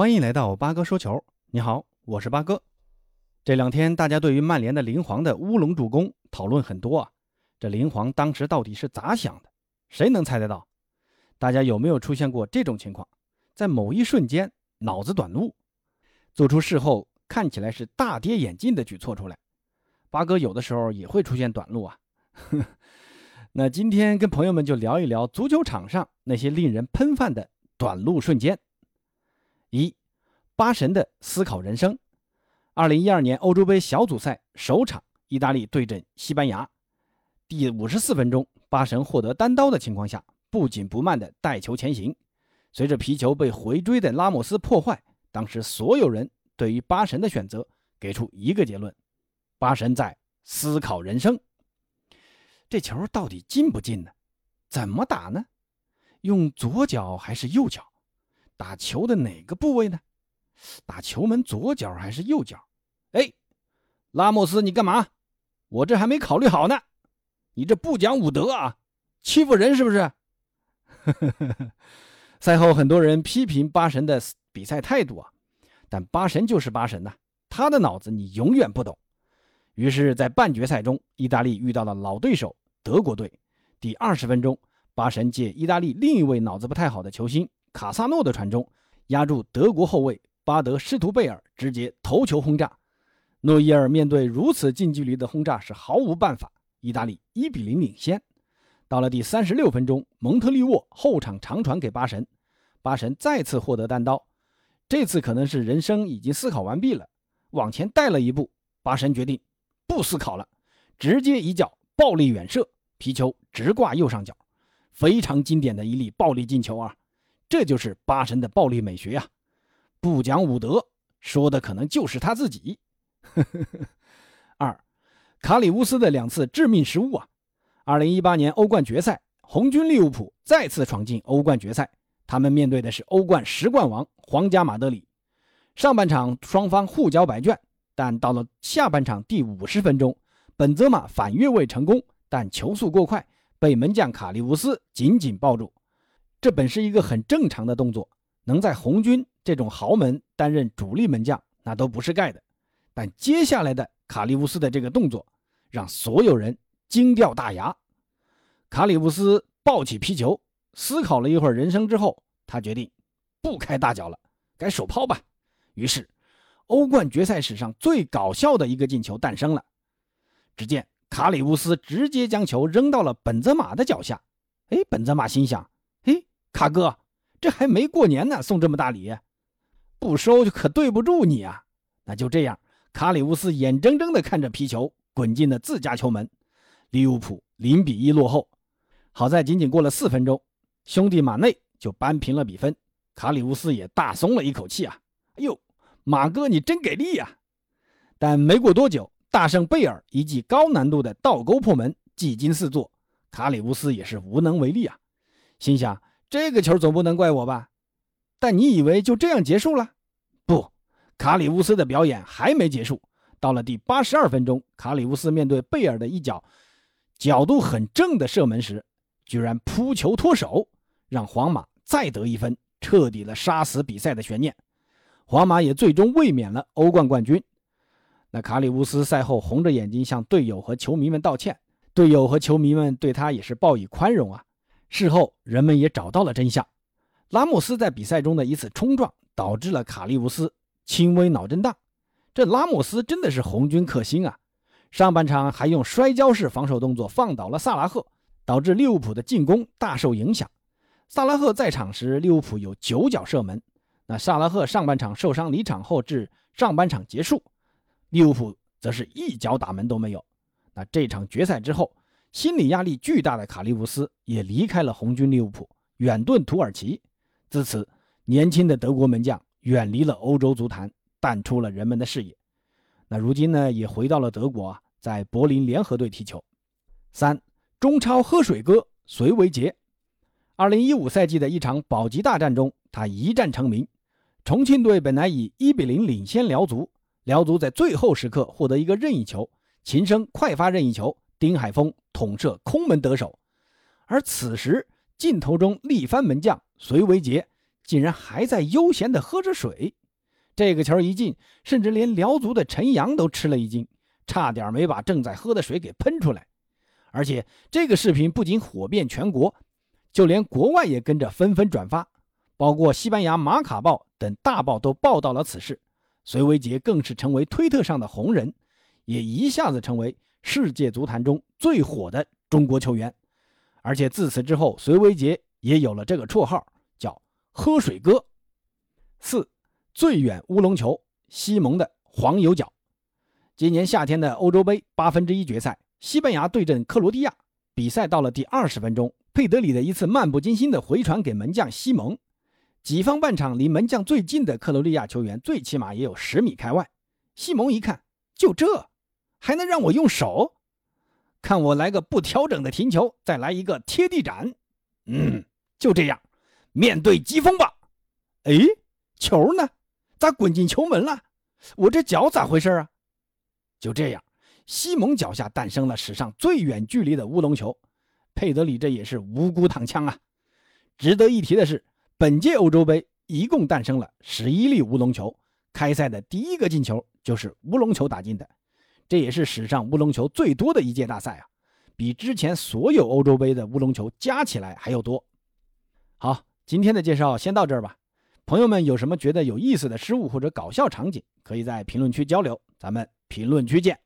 欢迎来到八哥说球。你好，我是八哥。这两天大家对于曼联的林皇的乌龙助攻讨论很多啊。这林皇当时到底是咋想的？谁能猜得到？大家有没有出现过这种情况？在某一瞬间脑子短路，做出事后看起来是大跌眼镜的举措出来？八哥有的时候也会出现短路啊。那今天跟朋友们就聊一聊足球场上那些令人喷饭的短路瞬间。一，巴神的思考人生。二零一二年欧洲杯小组赛首场，意大利对阵西班牙，第五十四分钟，巴神获得单刀的情况下，不紧不慢的带球前行。随着皮球被回追的拉莫斯破坏，当时所有人对于巴神的选择给出一个结论：巴神在思考人生。这球到底进不进呢？怎么打呢？用左脚还是右脚？打球的哪个部位呢？打球门左脚还是右脚？哎，拉莫斯，你干嘛？我这还没考虑好呢。你这不讲武德啊，欺负人是不是？赛后很多人批评巴神的比赛态度啊，但巴神就是巴神呐，他的脑子你永远不懂。于是，在半决赛中，意大利遇到了老对手德国队。第二十分钟，巴神借意大利另一位脑子不太好的球星。卡萨诺的传中压住德国后卫巴德施图贝尔，直接头球轰炸。诺伊尔面对如此近距离的轰炸是毫无办法。意大利一比零领先。到了第三十六分钟，蒙特利沃后场长传给巴神，巴神再次获得单刀。这次可能是人生已经思考完毕了，往前带了一步。巴神决定不思考了，直接一脚暴力远射，皮球直挂右上角，非常经典的一粒暴力进球啊！这就是巴神的暴力美学呀，不讲武德，说的可能就是他自己。二，卡里乌斯的两次致命失误啊！二零一八年欧冠决赛，红军利物浦再次闯进欧冠决赛，他们面对的是欧冠十冠王皇家马德里。上半场双方互交白卷，但到了下半场第五十分钟，本泽马反越位成功，但球速过快，被门将卡利乌斯紧紧抱住。这本是一个很正常的动作，能在红军这种豪门担任主力门将，那都不是盖的。但接下来的卡利乌斯的这个动作，让所有人惊掉大牙。卡里乌斯抱起皮球，思考了一会儿人生之后，他决定不开大脚了，改手抛吧。于是，欧冠决赛史上最搞笑的一个进球诞生了。只见卡里乌斯直接将球扔到了本泽马的脚下。哎，本泽马心想。卡哥，这还没过年呢，送这么大礼，不收就可对不住你啊！那就这样，卡里乌斯眼睁睁地看着皮球滚进了自家球门，利物浦零比一落后。好在仅仅过了四分钟，兄弟马内就扳平了比分，卡里乌斯也大松了一口气啊！哎呦，马哥你真给力呀！但没过多久，大圣贝尔一记高难度的倒钩破门，技惊四座，卡里乌斯也是无能为力啊，心想。这个球总不能怪我吧？但你以为就这样结束了？不，卡里乌斯的表演还没结束。到了第八十二分钟，卡里乌斯面对贝尔的一脚角度很正的射门时，居然扑球脱手，让皇马再得一分，彻底的杀死比赛的悬念。皇马也最终卫冕了欧冠冠军。那卡里乌斯赛后红着眼睛向队友和球迷们道歉，队友和球迷们对他也是报以宽容啊。事后，人们也找到了真相。拉莫斯在比赛中的一次冲撞，导致了卡利乌斯轻微脑震荡。这拉莫斯真的是红军克星啊！上半场还用摔跤式防守动作放倒了萨拉赫，导致利物浦的进攻大受影响。萨拉赫在场时，利物浦有九脚射门。那萨拉赫上半场受伤离场后，至上半场结束，利物浦则是一脚打门都没有。那这场决赛之后。心理压力巨大的卡利乌斯也离开了红军利物浦，远遁土耳其。自此，年轻的德国门将远离了欧洲足坛，淡出了人们的视野。那如今呢，也回到了德国，在柏林联合队踢球。三中超喝水哥隋维杰，二零一五赛季的一场保级大战中，他一战成名。重庆队本来以一比零领先辽足，辽足在最后时刻获得一个任意球，秦升快发任意球。丁海峰捅射空门得手，而此时镜头中力帆门将隋维杰竟然还在悠闲地喝着水。这个球一进，甚至连辽足的陈阳都吃了一惊，差点没把正在喝的水给喷出来。而且这个视频不仅火遍全国，就连国外也跟着纷纷转发，包括西班牙《马卡报》等大报都报道了此事。隋维杰更是成为推特上的红人，也一下子成为世界足坛中最火的中国球员。而且自此之后，隋维杰也有了这个绰号，叫“喝水哥”。四最远乌龙球，西蒙的黄油脚。今年夏天的欧洲杯八分之一决赛。西班牙对阵克罗地亚，比赛到了第二十分钟，佩德里的一次漫不经心的回传给门将西蒙，己方半场离门将最近的克罗地亚球员最起码也有十米开外。西蒙一看，就这，还能让我用手？看我来个不调整的停球，再来一个贴地斩。嗯，就这样，面对疾风吧。哎，球呢？咋滚进球门了？我这脚咋回事啊？就这样。西蒙脚下诞生了史上最远距离的乌龙球，佩德里这也是无辜躺枪啊！值得一提的是，本届欧洲杯一共诞生了十一粒乌龙球，开赛的第一个进球就是乌龙球打进的，这也是史上乌龙球最多的一届大赛啊，比之前所有欧洲杯的乌龙球加起来还要多。好，今天的介绍先到这儿吧。朋友们有什么觉得有意思的失误或者搞笑场景，可以在评论区交流，咱们评论区见。